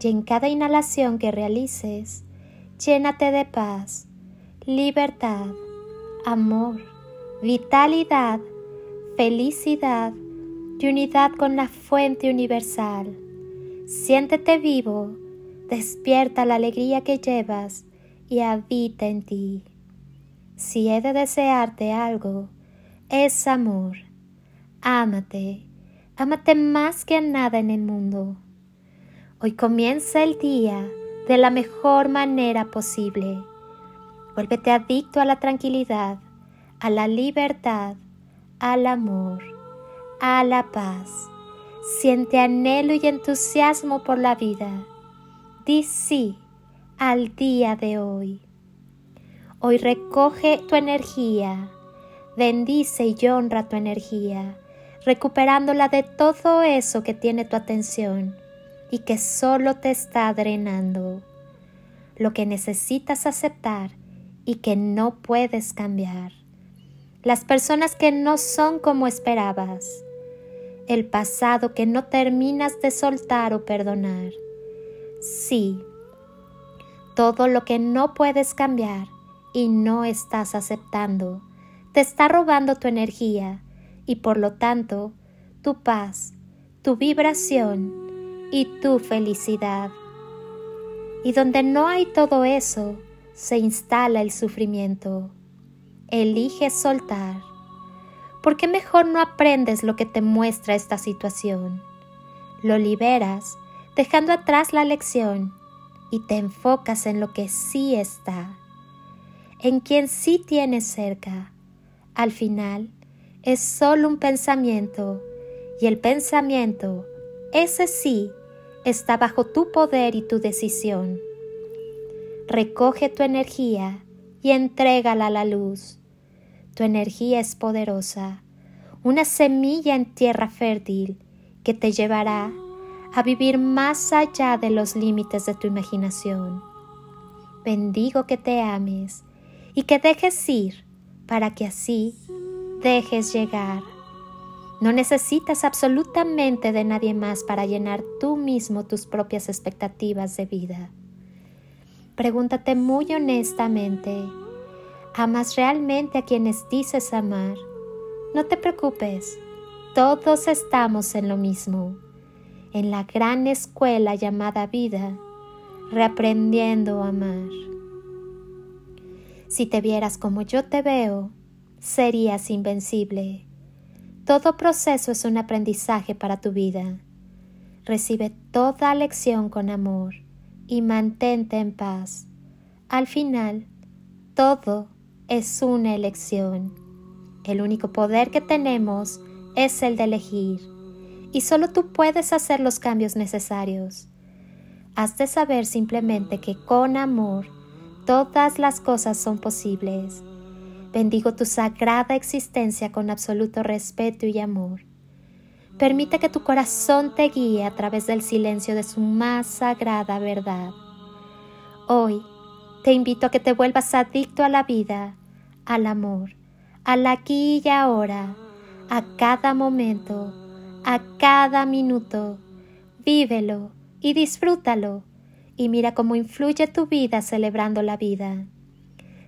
y en cada inhalación que realices, llénate de paz, libertad, amor, vitalidad, felicidad y unidad con la fuente universal. Siéntete vivo, despierta la alegría que llevas y habita en ti. Si he de desearte algo, es amor. Ámate, ámate más que a nada en el mundo. Hoy comienza el día de la mejor manera posible. Vuélvete adicto a la tranquilidad, a la libertad, al amor, a la paz. Siente anhelo y entusiasmo por la vida. Di sí al día de hoy. Hoy recoge tu energía, bendice y honra tu energía, recuperándola de todo eso que tiene tu atención y que solo te está drenando. Lo que necesitas aceptar y que no puedes cambiar. Las personas que no son como esperabas. El pasado que no terminas de soltar o perdonar. Sí, todo lo que no puedes cambiar y no estás aceptando te está robando tu energía y por lo tanto tu paz, tu vibración y tu felicidad. Y donde no hay todo eso, se instala el sufrimiento. Elige soltar. ¿Por qué mejor no aprendes lo que te muestra esta situación? Lo liberas, dejando atrás la lección, y te enfocas en lo que sí está, en quien sí tienes cerca. Al final, es solo un pensamiento, y el pensamiento, ese sí, está bajo tu poder y tu decisión. Recoge tu energía y entrégala a la luz. Tu energía es poderosa, una semilla en tierra fértil que te llevará a vivir más allá de los límites de tu imaginación. Bendigo que te ames y que dejes ir para que así dejes llegar. No necesitas absolutamente de nadie más para llenar tú mismo tus propias expectativas de vida. Pregúntate muy honestamente, ¿amas realmente a quienes dices amar? No te preocupes, todos estamos en lo mismo, en la gran escuela llamada vida, reaprendiendo a amar. Si te vieras como yo te veo, serías invencible todo proceso es un aprendizaje para tu vida. Recibe toda lección con amor y mantente en paz. Al final, todo es una elección. El único poder que tenemos es el de elegir y solo tú puedes hacer los cambios necesarios. Has de saber simplemente que con amor todas las cosas son posibles Bendigo tu sagrada existencia con absoluto respeto y amor. Permite que tu corazón te guíe a través del silencio de su más sagrada verdad. Hoy te invito a que te vuelvas adicto a la vida, al amor, al aquí y ahora, a cada momento, a cada minuto. Vívelo y disfrútalo y mira cómo influye tu vida celebrando la vida.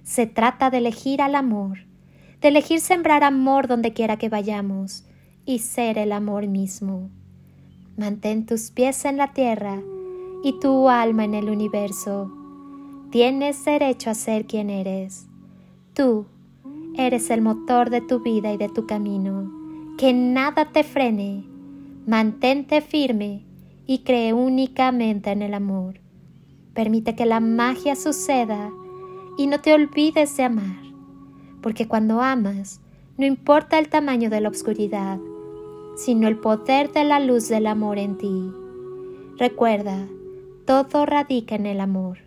Se trata de elegir al amor, de elegir sembrar amor donde quiera que vayamos y ser el amor mismo. Mantén tus pies en la tierra y tu alma en el universo. Tienes derecho a ser quien eres. Tú eres el motor de tu vida y de tu camino. Que nada te frene. Mantente firme y cree únicamente en el amor. Permite que la magia suceda y no te olvides de amar, porque cuando amas, no importa el tamaño de la oscuridad, sino el poder de la luz del amor en ti. Recuerda, todo radica en el amor.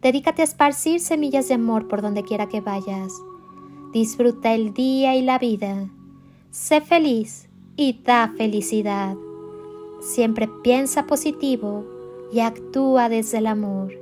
Dedícate a esparcir semillas de amor por donde quiera que vayas. Disfruta el día y la vida. Sé feliz y da felicidad. Siempre piensa positivo y actúa desde el amor.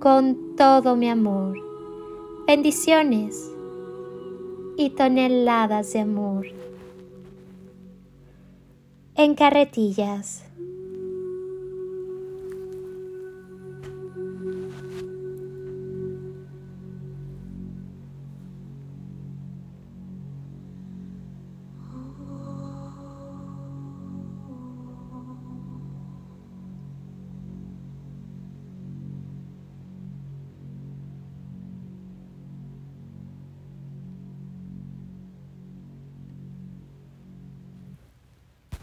con todo mi amor. Bendiciones y toneladas de amor. En carretillas.